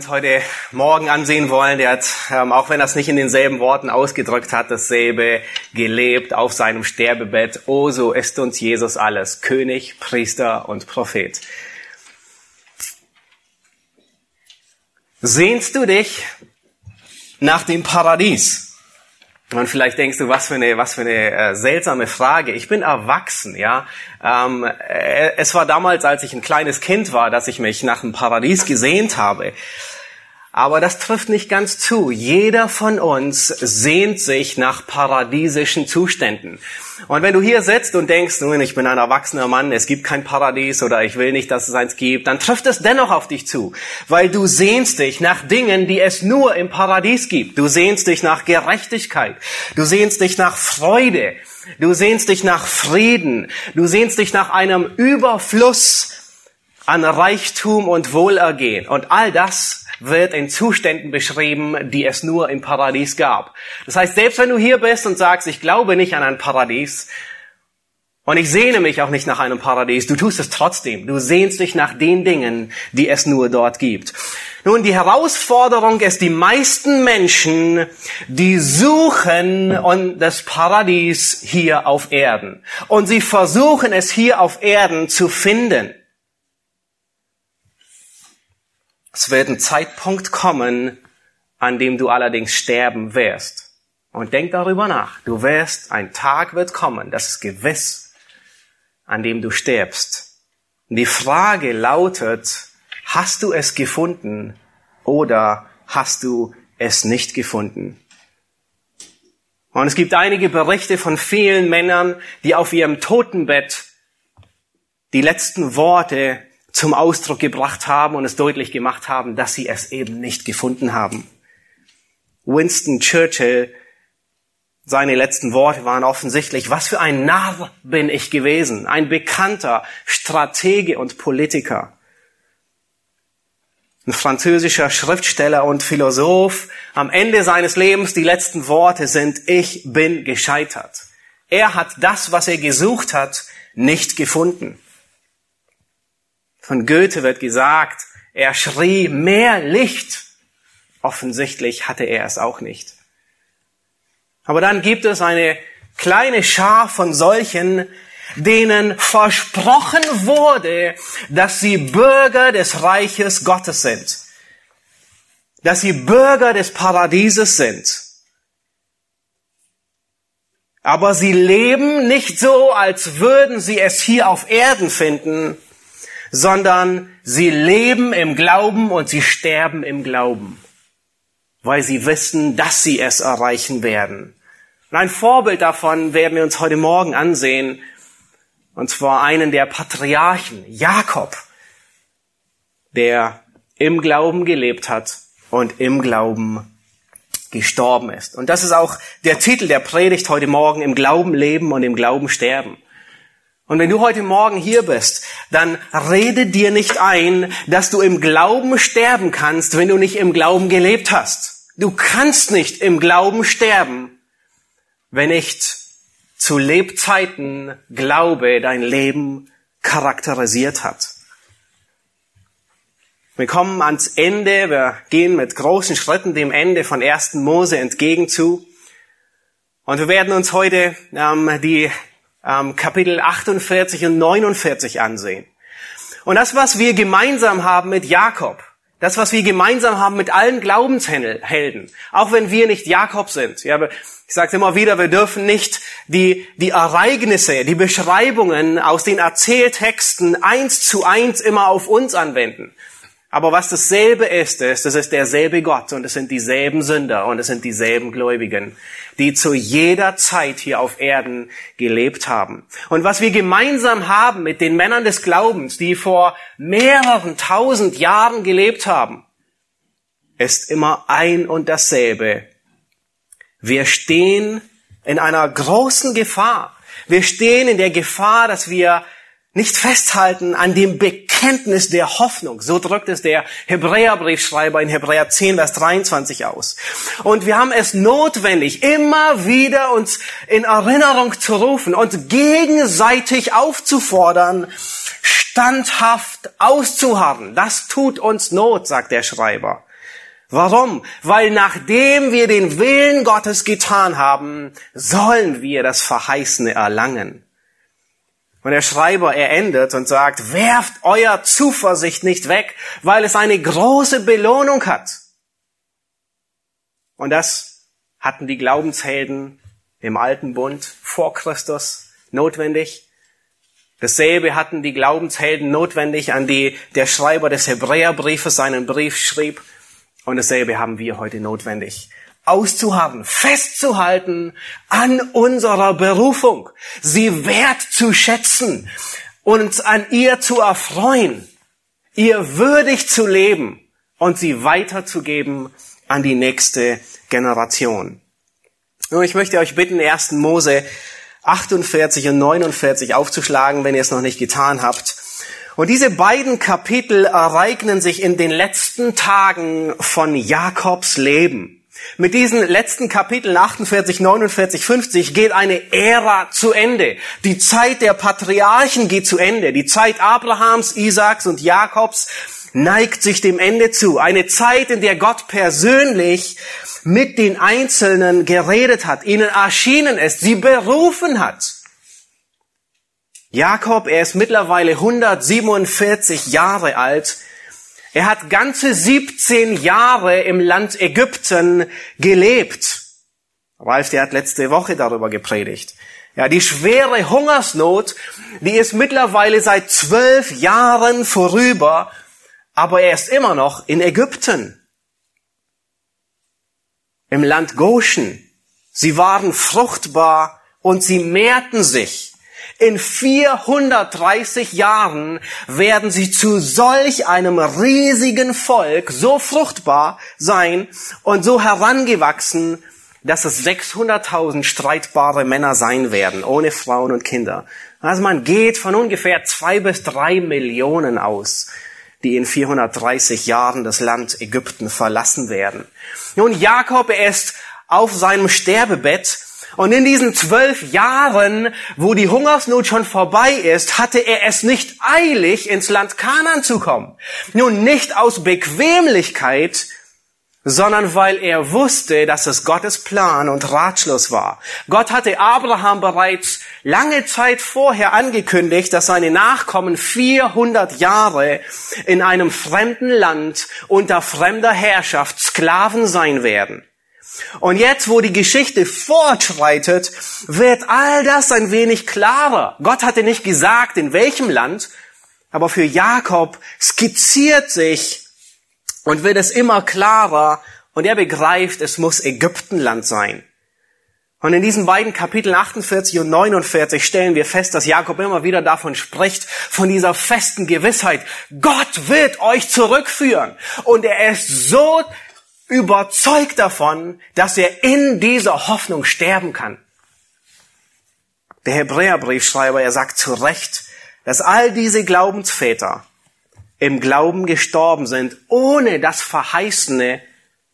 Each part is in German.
Uns heute Morgen ansehen wollen, der hat, ähm, auch wenn er es nicht in denselben Worten ausgedrückt hat, dasselbe gelebt auf seinem Sterbebett. Oh, so ist uns Jesus alles. König, Priester und Prophet. Sehnst du dich nach dem Paradies? Und vielleicht denkst du, was für eine, was für eine äh, seltsame Frage. Ich bin erwachsen, ja. Ähm, äh, es war damals, als ich ein kleines Kind war, dass ich mich nach dem Paradies gesehnt habe. Aber das trifft nicht ganz zu. Jeder von uns sehnt sich nach paradiesischen Zuständen. Und wenn du hier sitzt und denkst, nun, ich bin ein erwachsener Mann, es gibt kein Paradies oder ich will nicht, dass es eins gibt, dann trifft es dennoch auf dich zu. Weil du sehnst dich nach Dingen, die es nur im Paradies gibt. Du sehnst dich nach Gerechtigkeit. Du sehnst dich nach Freude. Du sehnst dich nach Frieden. Du sehnst dich nach einem Überfluss an Reichtum und Wohlergehen. Und all das wird in Zuständen beschrieben, die es nur im Paradies gab. Das heißt, selbst wenn du hier bist und sagst, ich glaube nicht an ein Paradies und ich sehne mich auch nicht nach einem Paradies, du tust es trotzdem. Du sehnst dich nach den Dingen, die es nur dort gibt. Nun, die Herausforderung ist, die meisten Menschen, die suchen das Paradies hier auf Erden. Und sie versuchen es hier auf Erden zu finden. Es wird ein Zeitpunkt kommen, an dem du allerdings sterben wirst. Und denk darüber nach. Du wirst, ein Tag wird kommen, das ist gewiss, an dem du stirbst. Die Frage lautet, hast du es gefunden oder hast du es nicht gefunden? Und es gibt einige Berichte von vielen Männern, die auf ihrem Totenbett die letzten Worte zum Ausdruck gebracht haben und es deutlich gemacht haben, dass sie es eben nicht gefunden haben. Winston Churchill, seine letzten Worte waren offensichtlich, was für ein Narr bin ich gewesen, ein bekannter Stratege und Politiker. Ein französischer Schriftsteller und Philosoph, am Ende seines Lebens die letzten Worte sind, ich bin gescheitert. Er hat das, was er gesucht hat, nicht gefunden. Von Goethe wird gesagt, er schrie mehr Licht. Offensichtlich hatte er es auch nicht. Aber dann gibt es eine kleine Schar von solchen, denen versprochen wurde, dass sie Bürger des Reiches Gottes sind, dass sie Bürger des Paradieses sind. Aber sie leben nicht so, als würden sie es hier auf Erden finden, sondern sie leben im Glauben und sie sterben im Glauben, weil sie wissen, dass sie es erreichen werden. Und ein Vorbild davon werden wir uns heute Morgen ansehen, und zwar einen der Patriarchen, Jakob, der im Glauben gelebt hat und im Glauben gestorben ist. Und das ist auch der Titel der Predigt heute Morgen, im Glauben leben und im Glauben sterben. Und wenn du heute Morgen hier bist, dann rede dir nicht ein, dass du im Glauben sterben kannst, wenn du nicht im Glauben gelebt hast. Du kannst nicht im Glauben sterben, wenn nicht zu Lebzeiten Glaube dein Leben charakterisiert hat. Wir kommen ans Ende, wir gehen mit großen Schritten dem Ende von 1. Mose entgegen zu. Und wir werden uns heute ähm, die ähm, Kapitel 48 und 49 ansehen. Und das, was wir gemeinsam haben mit Jakob, das, was wir gemeinsam haben mit allen Glaubenshelden, auch wenn wir nicht Jakob sind. Ja, ich sage immer wieder, wir dürfen nicht die, die Ereignisse, die Beschreibungen aus den Erzähltexten eins zu eins immer auf uns anwenden. Aber was dasselbe ist, ist, es ist derselbe Gott und es sind dieselben Sünder und es sind dieselben Gläubigen, die zu jeder Zeit hier auf Erden gelebt haben. Und was wir gemeinsam haben mit den Männern des Glaubens, die vor mehreren tausend Jahren gelebt haben, ist immer ein und dasselbe. Wir stehen in einer großen Gefahr. Wir stehen in der Gefahr, dass wir nicht festhalten an dem Bekenntnis der Hoffnung. So drückt es der Hebräerbriefschreiber in Hebräer 10, Vers 23 aus. Und wir haben es notwendig, immer wieder uns in Erinnerung zu rufen und gegenseitig aufzufordern, standhaft auszuharren. Das tut uns Not, sagt der Schreiber. Warum? Weil nachdem wir den Willen Gottes getan haben, sollen wir das Verheißene erlangen. Und der Schreiber, er endet und sagt, werft euer Zuversicht nicht weg, weil es eine große Belohnung hat. Und das hatten die Glaubenshelden im alten Bund vor Christus notwendig. Dasselbe hatten die Glaubenshelden notwendig, an die der Schreiber des Hebräerbriefes seinen Brief schrieb. Und dasselbe haben wir heute notwendig auszuharren, festzuhalten an unserer Berufung, sie wert zu schätzen, uns an ihr zu erfreuen, ihr würdig zu leben und sie weiterzugeben an die nächste Generation. Und ich möchte euch bitten, 1. Mose 48 und 49 aufzuschlagen, wenn ihr es noch nicht getan habt. Und diese beiden Kapitel ereignen sich in den letzten Tagen von Jakobs Leben. Mit diesen letzten Kapiteln 48, 49, 50 geht eine Ära zu Ende. Die Zeit der Patriarchen geht zu Ende. Die Zeit Abrahams, Isaaks und Jakobs neigt sich dem Ende zu. Eine Zeit, in der Gott persönlich mit den Einzelnen geredet hat, ihnen erschienen ist, sie berufen hat. Jakob, er ist mittlerweile 147 Jahre alt er hat ganze 17 Jahre im Land Ägypten gelebt. Ralf, der hat letzte Woche darüber gepredigt. Ja, die schwere Hungersnot, die ist mittlerweile seit zwölf Jahren vorüber, aber er ist immer noch in Ägypten. Im Land Goshen. Sie waren fruchtbar und sie mehrten sich. In 430 Jahren werden sie zu solch einem riesigen Volk so fruchtbar sein und so herangewachsen, dass es 600.000 streitbare Männer sein werden, ohne Frauen und Kinder. Also man geht von ungefähr zwei bis drei Millionen aus, die in 430 Jahren das Land Ägypten verlassen werden. Nun, Jakob, ist auf seinem Sterbebett und in diesen zwölf Jahren, wo die Hungersnot schon vorbei ist, hatte er es nicht eilig, ins Land Kanan zu kommen. Nun nicht aus Bequemlichkeit, sondern weil er wusste, dass es Gottes Plan und Ratschluss war. Gott hatte Abraham bereits lange Zeit vorher angekündigt, dass seine Nachkommen 400 Jahre in einem fremden Land unter fremder Herrschaft Sklaven sein werden. Und jetzt, wo die Geschichte fortschreitet, wird all das ein wenig klarer. Gott hatte nicht gesagt, in welchem Land, aber für Jakob skizziert sich und wird es immer klarer und er begreift, es muss Ägyptenland sein. Und in diesen beiden Kapiteln 48 und 49 stellen wir fest, dass Jakob immer wieder davon spricht, von dieser festen Gewissheit, Gott wird euch zurückführen. Und er ist so überzeugt davon, dass er in dieser Hoffnung sterben kann. Der Hebräerbriefschreiber, er sagt zu Recht, dass all diese Glaubensväter im Glauben gestorben sind, ohne das Verheißene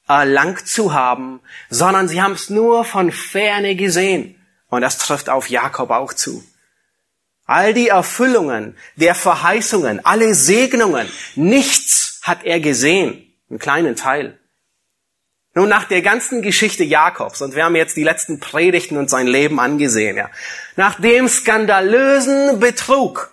erlangt zu haben, sondern sie haben es nur von ferne gesehen. Und das trifft auf Jakob auch zu. All die Erfüllungen der Verheißungen, alle Segnungen, nichts hat er gesehen, einen kleinen Teil. Nun, nach der ganzen Geschichte Jakobs, und wir haben jetzt die letzten Predigten und sein Leben angesehen, ja, nach dem skandalösen Betrug,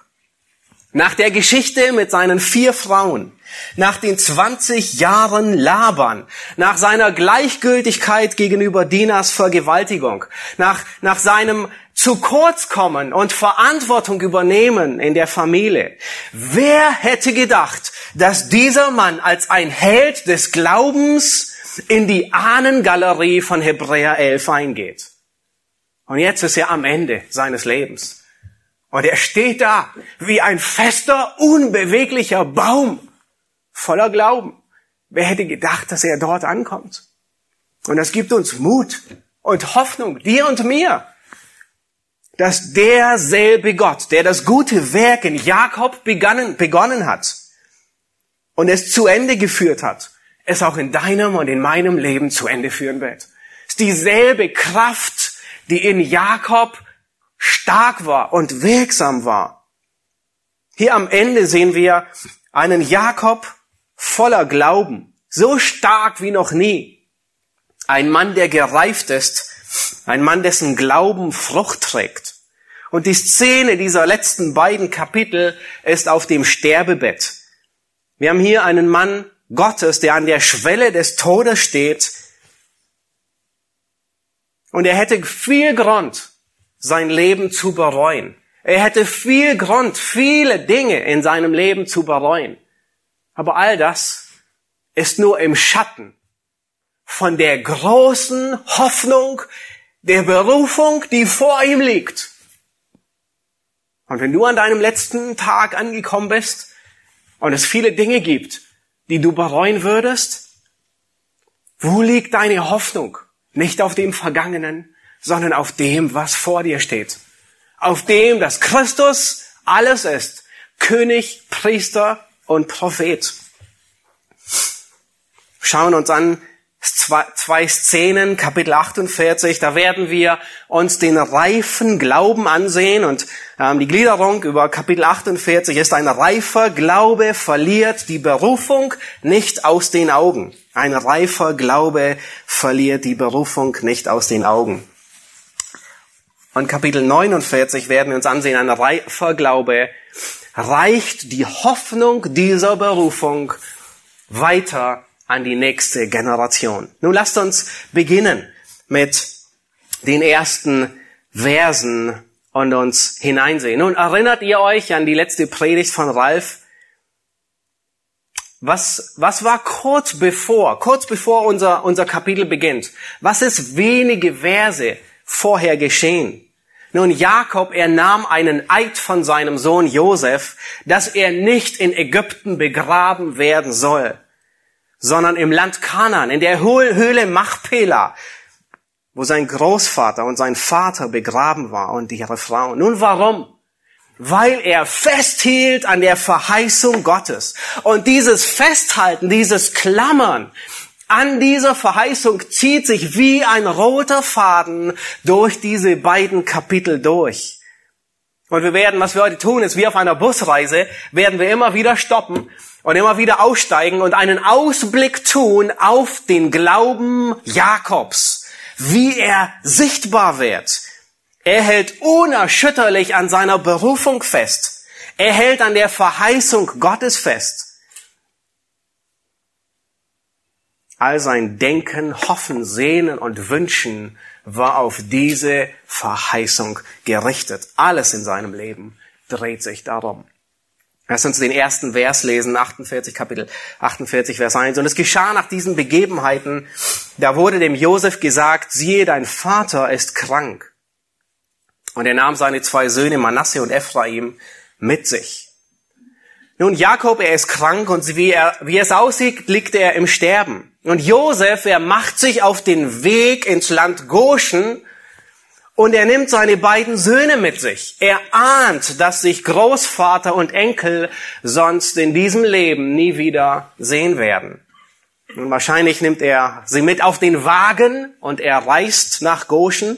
nach der Geschichte mit seinen vier Frauen, nach den 20 Jahren Labern, nach seiner Gleichgültigkeit gegenüber Dinas Vergewaltigung, nach, nach seinem zu kurz kommen und Verantwortung übernehmen in der Familie. Wer hätte gedacht, dass dieser Mann als ein Held des Glaubens in die Ahnengalerie von Hebräer 11 eingeht. Und jetzt ist er am Ende seines Lebens. Und er steht da wie ein fester, unbeweglicher Baum voller Glauben. Wer hätte gedacht, dass er dort ankommt? Und das gibt uns Mut und Hoffnung, dir und mir, dass derselbe Gott, der das gute Werk in Jakob begonnen, begonnen hat und es zu Ende geführt hat, es auch in deinem und in meinem Leben zu Ende führen wird. Es ist dieselbe Kraft, die in Jakob stark war und wirksam war. Hier am Ende sehen wir einen Jakob voller Glauben, so stark wie noch nie. Ein Mann, der gereift ist, ein Mann, dessen Glauben Frucht trägt. Und die Szene dieser letzten beiden Kapitel ist auf dem Sterbebett. Wir haben hier einen Mann Gottes, der an der Schwelle des Todes steht. Und er hätte viel Grund, sein Leben zu bereuen. Er hätte viel Grund, viele Dinge in seinem Leben zu bereuen. Aber all das ist nur im Schatten von der großen Hoffnung der Berufung, die vor ihm liegt. Und wenn du an deinem letzten Tag angekommen bist und es viele Dinge gibt, die du bereuen würdest, wo liegt deine Hoffnung? Nicht auf dem Vergangenen, sondern auf dem, was vor dir steht. Auf dem, dass Christus alles ist. König, Priester und Prophet. Schauen uns an, zwei, Szenen, Kapitel 48, da werden wir uns den reifen Glauben ansehen und ähm, die Gliederung über Kapitel 48 ist ein reifer Glaube verliert die Berufung nicht aus den Augen. Ein reifer Glaube verliert die Berufung nicht aus den Augen. Und Kapitel 49 werden wir uns ansehen, ein reifer Glaube reicht die Hoffnung dieser Berufung weiter an die nächste Generation. Nun lasst uns beginnen mit den ersten Versen und uns hineinsehen. Nun erinnert ihr euch an die letzte Predigt von Ralf? Was, was war kurz bevor, kurz bevor unser, unser Kapitel beginnt? Was ist wenige Verse vorher geschehen? Nun, Jakob, er nahm einen Eid von seinem Sohn Josef, dass er nicht in Ägypten begraben werden soll sondern im Land Kanan, in der Höhle Machpela, wo sein Großvater und sein Vater begraben war und ihre Frauen. Nun warum? Weil er festhielt an der Verheißung Gottes. Und dieses Festhalten, dieses Klammern an dieser Verheißung zieht sich wie ein roter Faden durch diese beiden Kapitel durch. Und wir werden, was wir heute tun, ist wie auf einer Busreise, werden wir immer wieder stoppen und immer wieder aussteigen und einen Ausblick tun auf den Glauben Jakobs, wie er sichtbar wird. Er hält unerschütterlich an seiner Berufung fest. Er hält an der Verheißung Gottes fest. All sein Denken, Hoffen, Sehnen und Wünschen war auf diese Verheißung gerichtet. Alles in seinem Leben dreht sich darum. Lass uns den ersten Vers lesen, 48, Kapitel 48, Vers 1. Und es geschah nach diesen Begebenheiten, da wurde dem Josef gesagt, siehe, dein Vater ist krank. Und er nahm seine zwei Söhne Manasse und Ephraim mit sich. Nun, Jakob, er ist krank und wie, er, wie es aussieht, liegt er im Sterben. Und Josef, er macht sich auf den Weg ins Land Goshen und er nimmt seine beiden Söhne mit sich. Er ahnt, dass sich Großvater und Enkel sonst in diesem Leben nie wieder sehen werden. Und wahrscheinlich nimmt er sie mit auf den Wagen und er reist nach Goshen.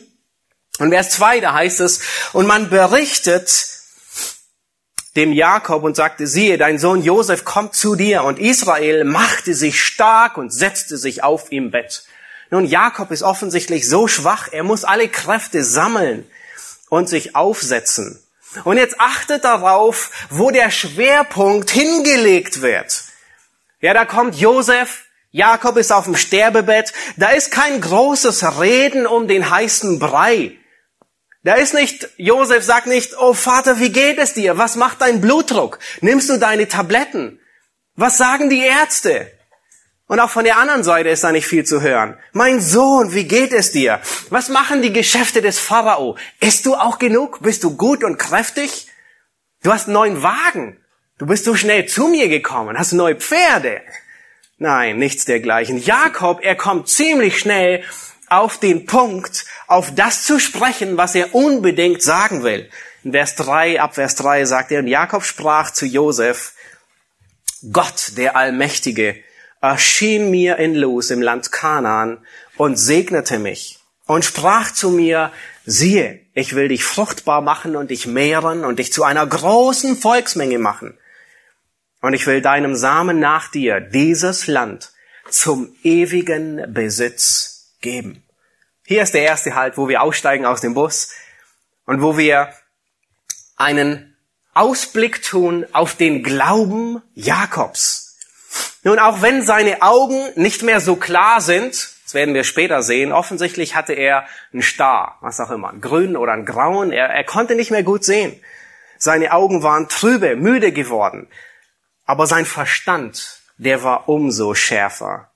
Und Vers 2, da heißt es, und man berichtet dem Jakob und sagte, siehe, dein Sohn Josef kommt zu dir. Und Israel machte sich stark und setzte sich auf ihm Bett. Nun, Jakob ist offensichtlich so schwach, er muss alle Kräfte sammeln und sich aufsetzen. Und jetzt achtet darauf, wo der Schwerpunkt hingelegt wird. Ja, da kommt Josef, Jakob ist auf dem Sterbebett, da ist kein großes Reden um den heißen Brei. Da ist nicht, Josef sagt nicht, oh Vater, wie geht es dir? Was macht dein Blutdruck? Nimmst du deine Tabletten? Was sagen die Ärzte? Und auch von der anderen Seite ist da nicht viel zu hören. Mein Sohn, wie geht es dir? Was machen die Geschäfte des Pharao? Isst du auch genug? Bist du gut und kräftig? Du hast einen neuen Wagen. Du bist so schnell zu mir gekommen, hast neue Pferde. Nein, nichts dergleichen. Jakob, er kommt ziemlich schnell auf den Punkt, auf das zu sprechen, was er unbedingt sagen will. In Vers 3, ab Vers 3 sagt er, und Jakob sprach zu Josef, Gott, der Allmächtige, erschien mir in Luz im Land Kanaan und segnete mich und sprach zu mir, siehe, ich will dich fruchtbar machen und dich mehren und dich zu einer großen Volksmenge machen. Und ich will deinem Samen nach dir dieses Land zum ewigen Besitz geben. Hier ist der erste Halt, wo wir aussteigen aus dem Bus und wo wir einen Ausblick tun auf den Glauben Jakobs. Nun, auch wenn seine Augen nicht mehr so klar sind, das werden wir später sehen, offensichtlich hatte er einen Star, was auch immer, einen grünen oder einen grauen, er, er konnte nicht mehr gut sehen. Seine Augen waren trübe, müde geworden. Aber sein Verstand, der war umso schärfer.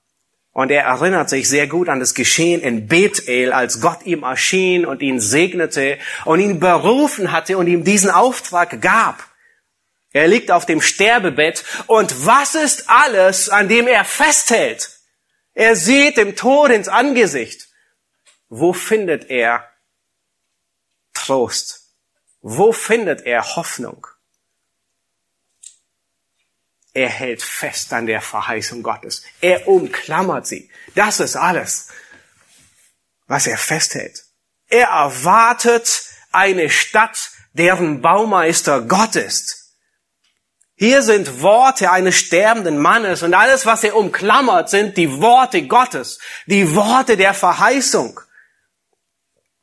Und er erinnert sich sehr gut an das Geschehen in Bethel, als Gott ihm erschien und ihn segnete und ihn berufen hatte und ihm diesen Auftrag gab. Er liegt auf dem Sterbebett und was ist alles, an dem er festhält? Er sieht dem Tod ins Angesicht. Wo findet er Trost? Wo findet er Hoffnung? Er hält fest an der Verheißung Gottes. Er umklammert sie. Das ist alles, was er festhält. Er erwartet eine Stadt, deren Baumeister Gott ist. Hier sind Worte eines sterbenden Mannes und alles, was er umklammert, sind die Worte Gottes, die Worte der Verheißung.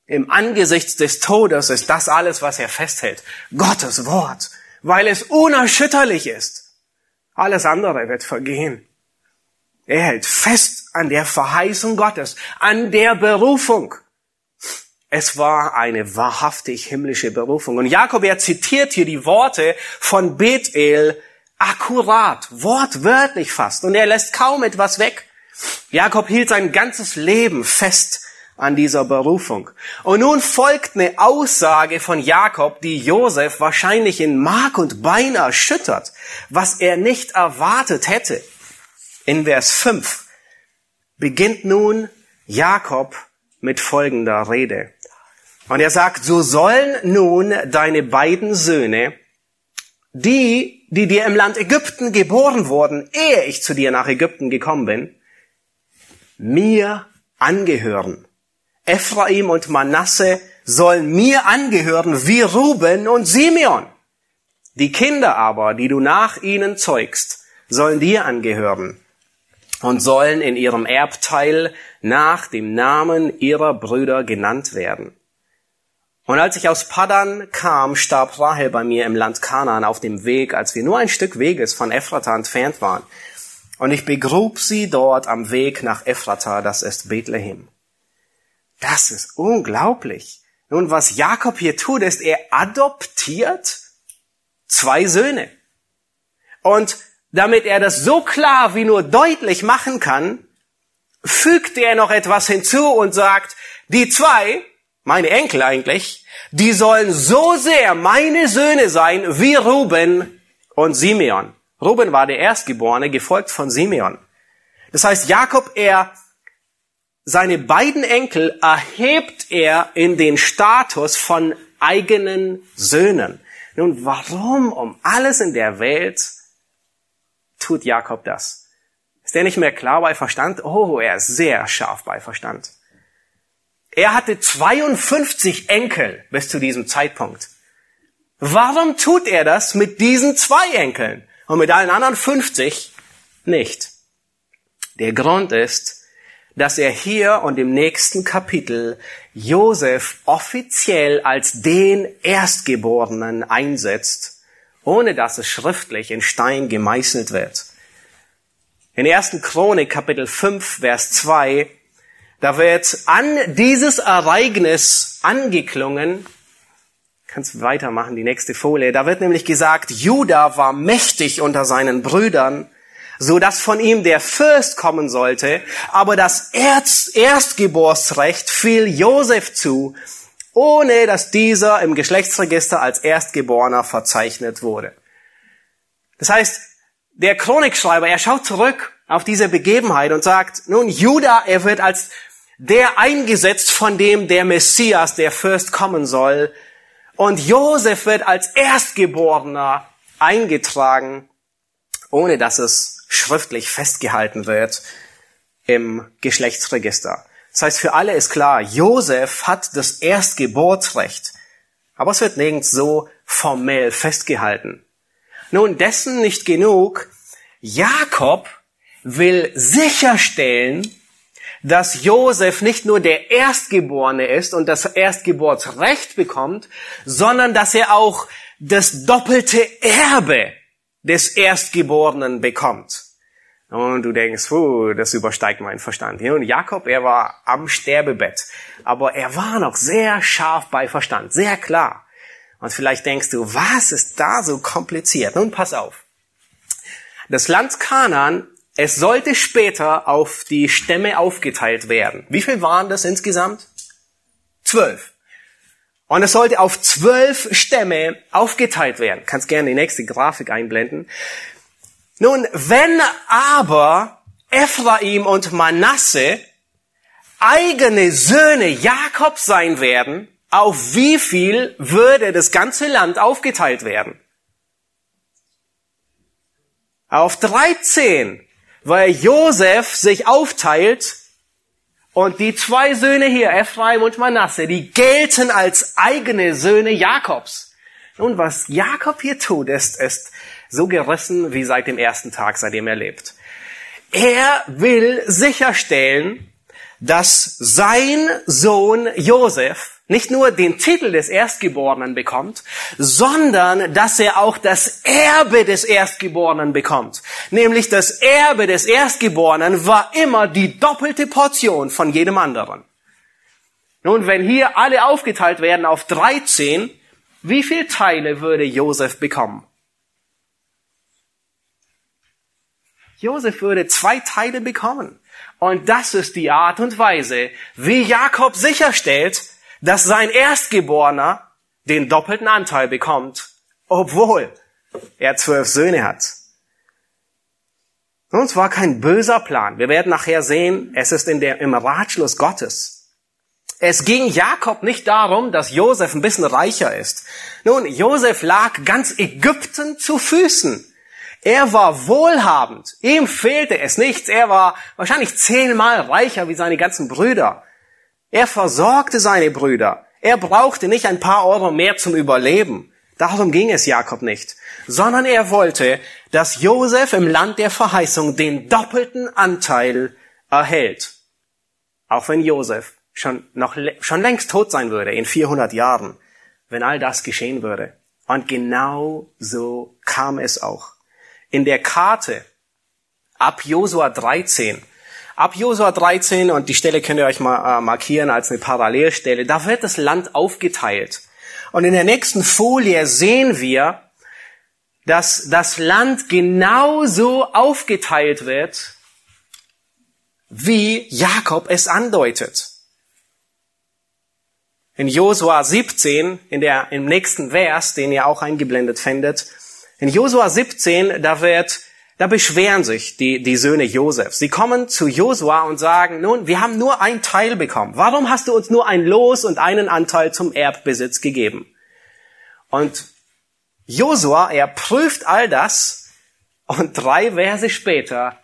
Im Angesicht des Todes ist das alles, was er festhält. Gottes Wort, weil es unerschütterlich ist. Alles andere wird vergehen. Er hält fest an der Verheißung Gottes, an der Berufung. Es war eine wahrhaftig himmlische Berufung. Und Jakob, er zitiert hier die Worte von Bethel akkurat, wortwörtlich fast. Und er lässt kaum etwas weg. Jakob hielt sein ganzes Leben fest an dieser Berufung. Und nun folgt eine Aussage von Jakob, die Josef wahrscheinlich in Mark und Bein erschüttert, was er nicht erwartet hätte. In Vers 5 beginnt nun Jakob mit folgender Rede. Und er sagt, so sollen nun deine beiden Söhne, die, die dir im Land Ägypten geboren wurden, ehe ich zu dir nach Ägypten gekommen bin, mir angehören. Ephraim und Manasse sollen mir angehören wie Ruben und Simeon. Die Kinder aber, die du nach ihnen zeugst, sollen dir angehören und sollen in ihrem Erbteil nach dem Namen ihrer Brüder genannt werden. Und als ich aus Padan kam, starb Rahel bei mir im Land Kanaan auf dem Weg, als wir nur ein Stück Weges von Ephrata entfernt waren. Und ich begrub sie dort am Weg nach Ephrata, das ist Bethlehem. Das ist unglaublich. Nun, was Jakob hier tut, ist, er adoptiert zwei Söhne. Und damit er das so klar wie nur deutlich machen kann, fügt er noch etwas hinzu und sagt, die zwei, meine Enkel eigentlich, die sollen so sehr meine Söhne sein wie Ruben und Simeon. Ruben war der Erstgeborene, gefolgt von Simeon. Das heißt, Jakob, er seine beiden Enkel erhebt er in den Status von eigenen Söhnen. Nun, warum um alles in der Welt tut Jakob das? Ist er nicht mehr klar bei Verstand? Oh, er ist sehr scharf bei Verstand. Er hatte 52 Enkel bis zu diesem Zeitpunkt. Warum tut er das mit diesen zwei Enkeln und mit allen anderen 50 nicht? Der Grund ist, dass er hier und im nächsten Kapitel Josef offiziell als den Erstgeborenen einsetzt, ohne dass es schriftlich in Stein gemeißelt wird. In 1. Chronik Kapitel 5 Vers 2, da wird an dieses Ereignis angeklungen, kannst weitermachen, die nächste Folie, da wird nämlich gesagt, Judah war mächtig unter seinen Brüdern, so dass von ihm der Fürst kommen sollte, aber das Erz Erstgeborsrecht fiel Josef zu, ohne dass dieser im Geschlechtsregister als Erstgeborener verzeichnet wurde. Das heißt, der Chronikschreiber, er schaut zurück auf diese Begebenheit und sagt, nun, Judah, er wird als der eingesetzt, von dem der Messias, der Fürst kommen soll. Und Josef wird als Erstgeborener eingetragen, ohne dass es schriftlich festgehalten wird im Geschlechtsregister. Das heißt, für alle ist klar, Josef hat das Erstgeburtsrecht. Aber es wird nirgends so formell festgehalten. Nun, dessen nicht genug. Jakob will sicherstellen, dass Josef nicht nur der Erstgeborene ist und das Erstgeburtsrecht bekommt, sondern dass er auch das doppelte Erbe des Erstgeborenen bekommt. Und du denkst, puh, das übersteigt meinen Verstand. Und Jakob, er war am Sterbebett, aber er war noch sehr scharf bei Verstand, sehr klar. Und vielleicht denkst du, was ist da so kompliziert? Nun pass auf. Das Land Kanaan, es sollte später auf die Stämme aufgeteilt werden. Wie viel waren das insgesamt? Zwölf. Und es sollte auf zwölf Stämme aufgeteilt werden. Kannst gerne die nächste Grafik einblenden. Nun, wenn aber Ephraim und Manasse eigene Söhne Jakobs sein werden, auf wie viel würde das ganze Land aufgeteilt werden? Auf 13, weil Josef sich aufteilt und die zwei Söhne hier, Ephraim und Manasse, die gelten als eigene Söhne Jakobs. Nun, was Jakob hier tut, ist, ist so gerissen wie seit dem ersten Tag, seitdem er lebt. Er will sicherstellen, dass sein Sohn Josef nicht nur den Titel des Erstgeborenen bekommt, sondern dass er auch das Erbe des Erstgeborenen bekommt. Nämlich das Erbe des Erstgeborenen war immer die doppelte Portion von jedem anderen. Nun, wenn hier alle aufgeteilt werden auf 13, wie viele Teile würde Josef bekommen? Josef würde zwei Teile bekommen. Und das ist die Art und Weise, wie Jakob sicherstellt, dass sein Erstgeborener den doppelten Anteil bekommt, obwohl er zwölf Söhne hat. Und es war kein böser Plan. Wir werden nachher sehen, es ist in der, im Ratschluss Gottes. Es ging Jakob nicht darum, dass Josef ein bisschen reicher ist. Nun, Josef lag ganz Ägypten zu Füßen. Er war wohlhabend. Ihm fehlte es nichts. Er war wahrscheinlich zehnmal reicher wie seine ganzen Brüder. Er versorgte seine Brüder. Er brauchte nicht ein paar Euro mehr zum Überleben. Darum ging es Jakob nicht, sondern er wollte, dass Josef im Land der Verheißung den doppelten Anteil erhält. Auch wenn Josef schon noch, schon längst tot sein würde in 400 Jahren, wenn all das geschehen würde. Und genau so kam es auch. In der Karte ab Josua 13 Ab Josua 13, und die Stelle könnt ihr euch mal äh, markieren als eine Parallelstelle, da wird das Land aufgeteilt. Und in der nächsten Folie sehen wir, dass das Land genauso aufgeteilt wird, wie Jakob es andeutet. In Josua 17, in der, im nächsten Vers, den ihr auch eingeblendet findet, in Josua 17, da wird da beschweren sich die, die Söhne Josef. Sie kommen zu Josua und sagen, nun, wir haben nur ein Teil bekommen. Warum hast du uns nur ein Los und einen Anteil zum Erbbesitz gegeben? Und Josua, er prüft all das und drei Verse später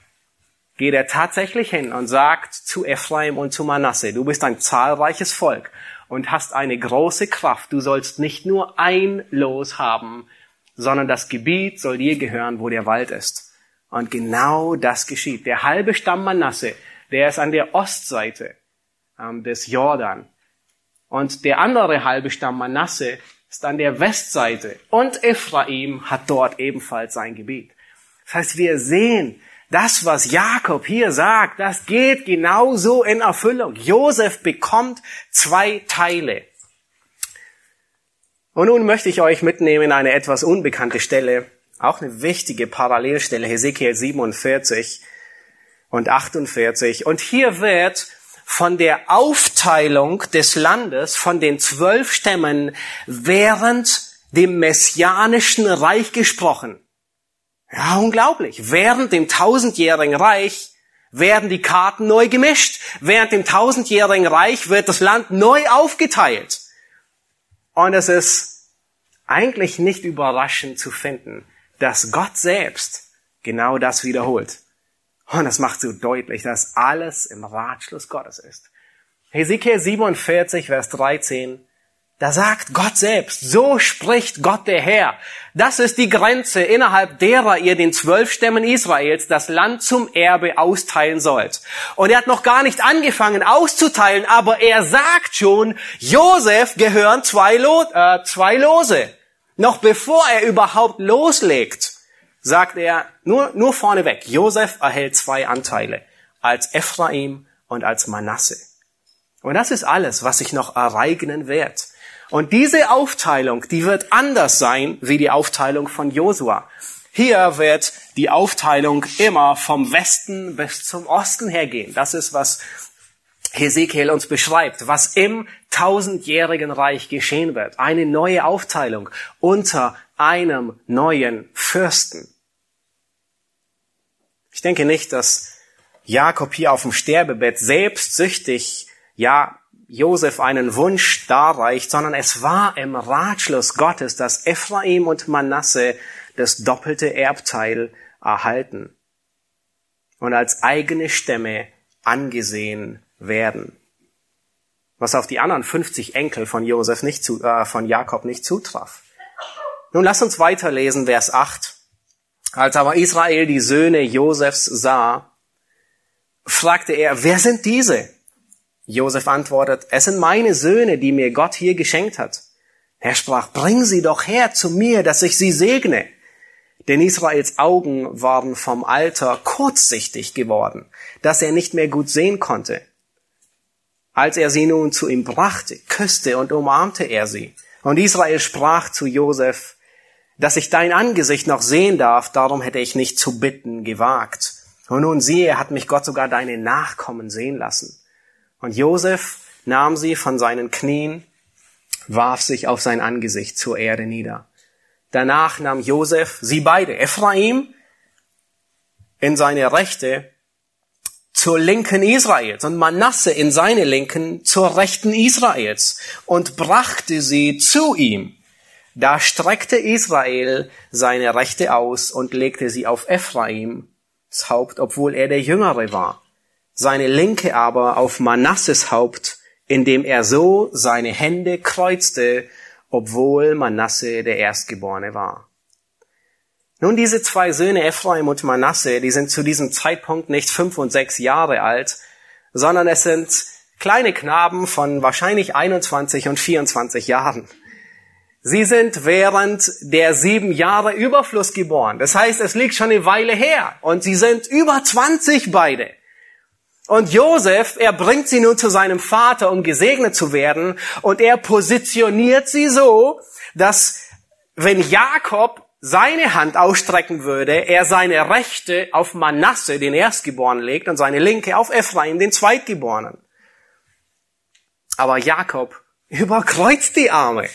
geht er tatsächlich hin und sagt zu Ephraim und zu Manasse, du bist ein zahlreiches Volk und hast eine große Kraft. Du sollst nicht nur ein Los haben, sondern das Gebiet soll dir gehören, wo der Wald ist. Und genau das geschieht. Der halbe Stamm Manasse, der ist an der Ostseite ähm, des Jordan. Und der andere halbe Stamm Manasse ist an der Westseite. Und Ephraim hat dort ebenfalls sein Gebiet. Das heißt, wir sehen, das, was Jakob hier sagt, das geht genauso in Erfüllung. Josef bekommt zwei Teile. Und nun möchte ich euch mitnehmen in eine etwas unbekannte Stelle auch eine wichtige Parallelstelle, Hesekiel 47 und 48. Und hier wird von der Aufteilung des Landes, von den zwölf Stämmen während dem messianischen Reich gesprochen. Ja, unglaublich. Während dem tausendjährigen Reich werden die Karten neu gemischt. Während dem tausendjährigen Reich wird das Land neu aufgeteilt. Und es ist eigentlich nicht überraschend zu finden, dass Gott selbst genau das wiederholt. Und das macht so deutlich, dass alles im Ratschluss Gottes ist. Hesekiel 47, Vers 13 da sagt Gott selbst, so spricht Gott der Herr. Das ist die Grenze, innerhalb derer ihr den zwölf Stämmen Israels das Land zum Erbe austeilen sollt. Und er hat noch gar nicht angefangen auszuteilen, aber er sagt schon, Josef gehören zwei, Lo äh, zwei Lose. Noch bevor er überhaupt loslegt, sagt er nur, nur vorneweg, Josef erhält zwei Anteile, als Ephraim und als Manasse. Und das ist alles, was sich noch ereignen wird. Und diese Aufteilung, die wird anders sein wie die Aufteilung von Josua. Hier wird die Aufteilung immer vom Westen bis zum Osten hergehen. Das ist, was Hesekiel uns beschreibt, was im tausendjährigen Reich geschehen wird. Eine neue Aufteilung unter einem neuen Fürsten. Ich denke nicht, dass Jakob hier auf dem Sterbebett selbstsüchtig, ja, Josef einen Wunsch darreicht, sondern es war im Ratschluss Gottes, dass Ephraim und Manasse das doppelte Erbteil erhalten und als eigene Stämme angesehen werden. Was auf die anderen 50 Enkel von Josef nicht zu, äh, von Jakob nicht zutraf. Nun lass uns weiterlesen, Vers 8. Als aber Israel die Söhne Josefs sah, fragte er, wer sind diese? Josef antwortet, es sind meine Söhne, die mir Gott hier geschenkt hat. Er sprach, bring sie doch her zu mir, dass ich sie segne. Denn Israels Augen waren vom Alter kurzsichtig geworden, dass er nicht mehr gut sehen konnte. Als er sie nun zu ihm brachte, küsste und umarmte er sie. Und Israel sprach zu Josef, dass ich dein Angesicht noch sehen darf, darum hätte ich nicht zu bitten gewagt. Und nun siehe, hat mich Gott sogar deine Nachkommen sehen lassen. Und Josef nahm sie von seinen Knien, warf sich auf sein Angesicht zur Erde nieder. Danach nahm Josef sie beide, Ephraim in seine Rechte zur Linken Israels und Manasse in seine Linken zur Rechten Israels und brachte sie zu ihm. Da streckte Israel seine Rechte aus und legte sie auf Ephraims Haupt, obwohl er der Jüngere war seine Linke aber auf Manasses Haupt, indem er so seine Hände kreuzte, obwohl Manasse der Erstgeborene war. Nun, diese zwei Söhne Ephraim und Manasse, die sind zu diesem Zeitpunkt nicht fünf und sechs Jahre alt, sondern es sind kleine Knaben von wahrscheinlich 21 und 24 Jahren. Sie sind während der sieben Jahre Überfluss geboren. Das heißt, es liegt schon eine Weile her und sie sind über 20 beide. Und Josef, er bringt sie nun zu seinem Vater, um gesegnet zu werden. Und er positioniert sie so, dass wenn Jakob seine Hand ausstrecken würde, er seine Rechte auf Manasse, den Erstgeborenen, legt und seine linke auf Ephraim, den Zweitgeborenen. Aber Jakob überkreuzt die Arme.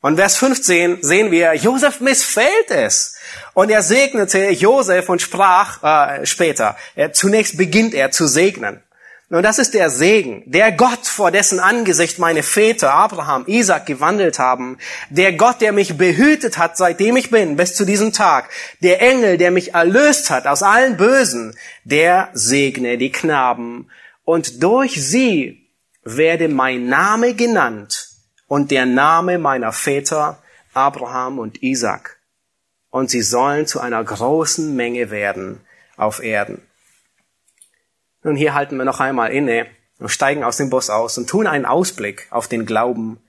Und Vers 15 sehen wir, Josef missfällt es. Und er segnete Josef und sprach äh, später, er, zunächst beginnt er zu segnen. Und das ist der Segen, der Gott, vor dessen Angesicht meine Väter Abraham, Isaac gewandelt haben, der Gott, der mich behütet hat, seitdem ich bin, bis zu diesem Tag, der Engel, der mich erlöst hat aus allen Bösen, der segne die Knaben. Und durch sie werde mein Name genannt und der Name meiner Väter Abraham und Isaac. Und sie sollen zu einer großen Menge werden auf Erden. Nun, hier halten wir noch einmal inne und steigen aus dem Bus aus und tun einen Ausblick auf den Glauben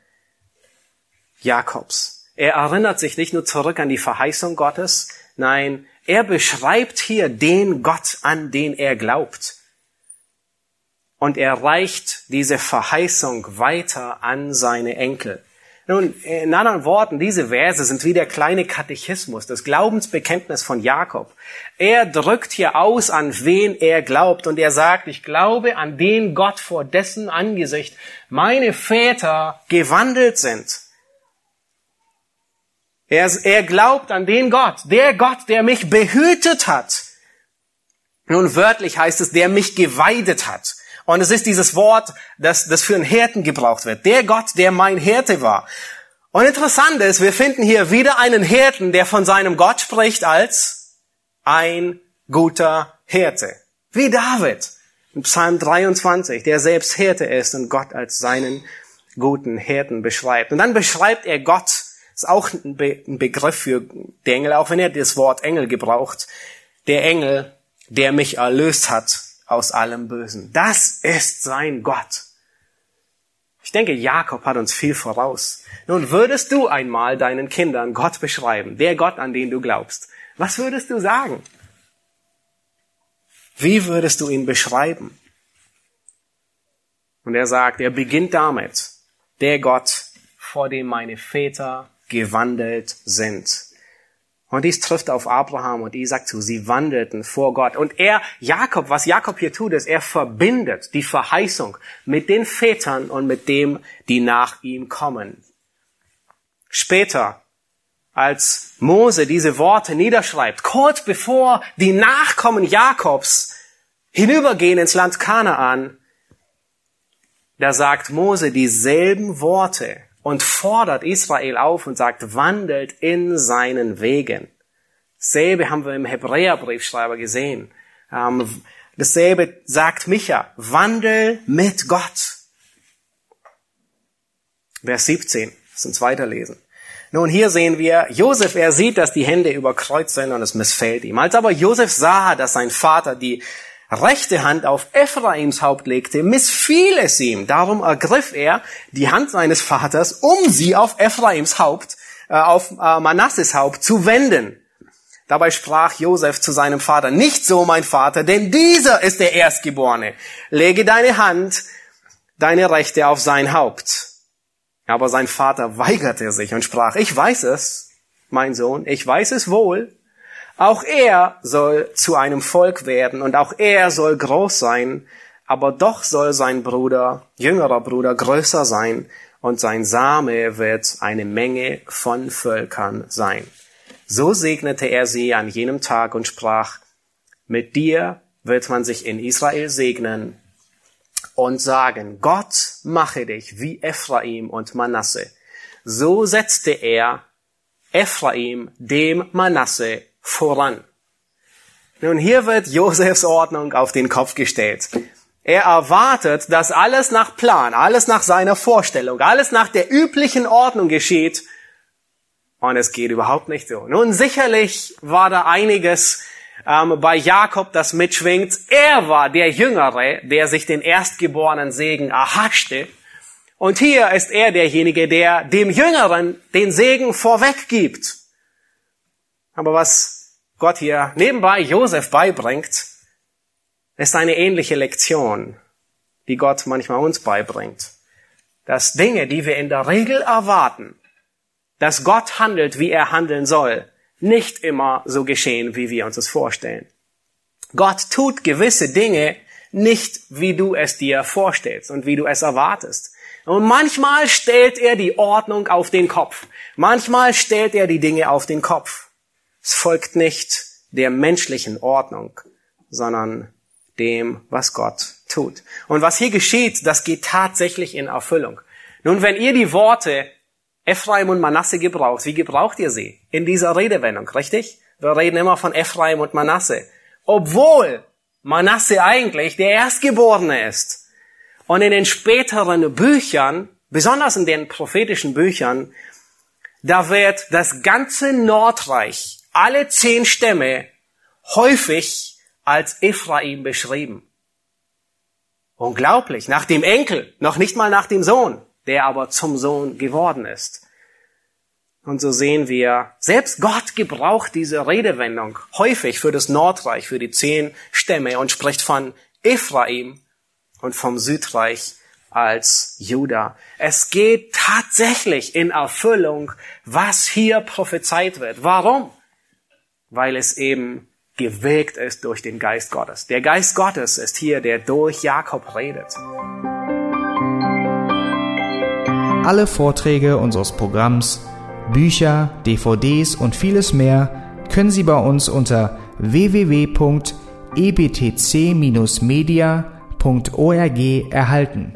Jakobs. Er erinnert sich nicht nur zurück an die Verheißung Gottes, nein, er beschreibt hier den Gott, an den er glaubt und er reicht diese Verheißung weiter an seine Enkel. Nun, in anderen Worten, diese Verse sind wie der kleine Katechismus, das Glaubensbekenntnis von Jakob. Er drückt hier aus, an wen er glaubt und er sagt, ich glaube an den Gott, vor dessen Angesicht meine Väter gewandelt sind. Er, er glaubt an den Gott, der Gott, der mich behütet hat. Nun wörtlich heißt es, der mich geweidet hat. Und es ist dieses Wort, das, das für einen Hirten gebraucht wird. Der Gott, der mein Hirte war. Und interessant ist, wir finden hier wieder einen Hirten, der von seinem Gott spricht als ein guter Hirte. Wie David in Psalm 23, der selbst Hirte ist und Gott als seinen guten Hirten beschreibt. Und dann beschreibt er Gott, ist auch ein, Be ein Begriff für den Engel, auch wenn er das Wort Engel gebraucht. Der Engel, der mich erlöst hat aus allem Bösen. Das ist sein Gott. Ich denke, Jakob hat uns viel voraus. Nun würdest du einmal deinen Kindern Gott beschreiben, der Gott, an den du glaubst. Was würdest du sagen? Wie würdest du ihn beschreiben? Und er sagt, er beginnt damit, der Gott, vor dem meine Väter gewandelt sind. Und dies trifft auf Abraham und Isaac zu. Sie wandelten vor Gott. Und er, Jakob, was Jakob hier tut, ist, er verbindet die Verheißung mit den Vätern und mit dem, die nach ihm kommen. Später, als Mose diese Worte niederschreibt, kurz bevor die Nachkommen Jakobs hinübergehen ins Land Kanaan, da sagt Mose dieselben Worte und fordert Israel auf und sagt, wandelt in seinen Wegen. Dasselbe haben wir im Hebräerbriefschreiber gesehen. Ähm, dasselbe sagt Micha, wandel mit Gott. Vers 17, lass uns weiterlesen. Nun, hier sehen wir, Josef, er sieht, dass die Hände überkreuzt sind und es missfällt ihm. Als aber Josef sah, dass sein Vater die rechte Hand auf Ephraims Haupt legte, missfiel es ihm. Darum ergriff er die Hand seines Vaters, um sie auf Ephraims Haupt, äh, auf äh, Manasses Haupt zu wenden. Dabei sprach Josef zu seinem Vater, nicht so, mein Vater, denn dieser ist der Erstgeborene. Lege deine Hand, deine Rechte auf sein Haupt. Aber sein Vater weigerte sich und sprach, ich weiß es, mein Sohn, ich weiß es wohl, auch er soll zu einem Volk werden und auch er soll groß sein, aber doch soll sein Bruder, jüngerer Bruder, größer sein und sein Same wird eine Menge von Völkern sein. So segnete er sie an jenem Tag und sprach, mit dir wird man sich in Israel segnen und sagen, Gott mache dich wie Ephraim und Manasse. So setzte er Ephraim dem Manasse voran. Nun, hier wird Josefs Ordnung auf den Kopf gestellt. Er erwartet, dass alles nach Plan, alles nach seiner Vorstellung, alles nach der üblichen Ordnung geschieht. Und es geht überhaupt nicht so. Nun, sicherlich war da einiges ähm, bei Jakob, das mitschwingt. Er war der Jüngere, der sich den erstgeborenen Segen erhaschte. Und hier ist er derjenige, der dem Jüngeren den Segen vorweggibt. Aber was Gott hier nebenbei Josef beibringt, ist eine ähnliche Lektion, die Gott manchmal uns beibringt. Dass Dinge, die wir in der Regel erwarten, dass Gott handelt, wie er handeln soll, nicht immer so geschehen, wie wir uns es vorstellen. Gott tut gewisse Dinge nicht, wie du es dir vorstellst und wie du es erwartest. Und manchmal stellt er die Ordnung auf den Kopf. Manchmal stellt er die Dinge auf den Kopf. Es folgt nicht der menschlichen Ordnung, sondern dem, was Gott tut. Und was hier geschieht, das geht tatsächlich in Erfüllung. Nun, wenn ihr die Worte Ephraim und Manasse gebraucht, wie gebraucht ihr sie? In dieser Redewendung, richtig? Wir reden immer von Ephraim und Manasse. Obwohl Manasse eigentlich der Erstgeborene ist. Und in den späteren Büchern, besonders in den prophetischen Büchern, da wird das ganze Nordreich alle zehn Stämme häufig als Ephraim beschrieben. Unglaublich, nach dem Enkel, noch nicht mal nach dem Sohn, der aber zum Sohn geworden ist. Und so sehen wir, selbst Gott gebraucht diese Redewendung häufig für das Nordreich, für die zehn Stämme und spricht von Ephraim und vom Südreich als Juda. Es geht tatsächlich in Erfüllung, was hier prophezeit wird. Warum? Weil es eben gewirkt ist durch den Geist Gottes. Der Geist Gottes ist hier, der durch Jakob redet. Alle Vorträge unseres Programms Bücher, DVDs und vieles mehr können Sie bei uns unter www.ebtc-media.org erhalten.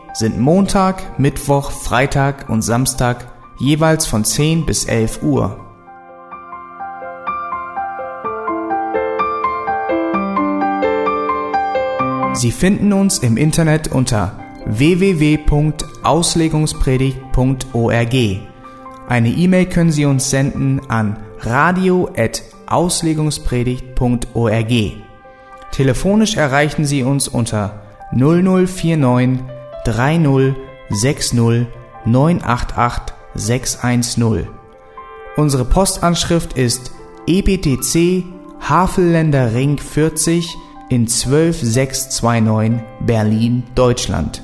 sind Montag, Mittwoch, Freitag und Samstag jeweils von 10 bis 11 Uhr. Sie finden uns im Internet unter www.auslegungspredigt.org. Eine E-Mail können Sie uns senden an radio@auslegungspredigt.org. Telefonisch erreichen Sie uns unter 0049 30 60 988 610. Unsere Postanschrift ist EBTC Havelländer Ring 40 in 12629 Berlin, Deutschland.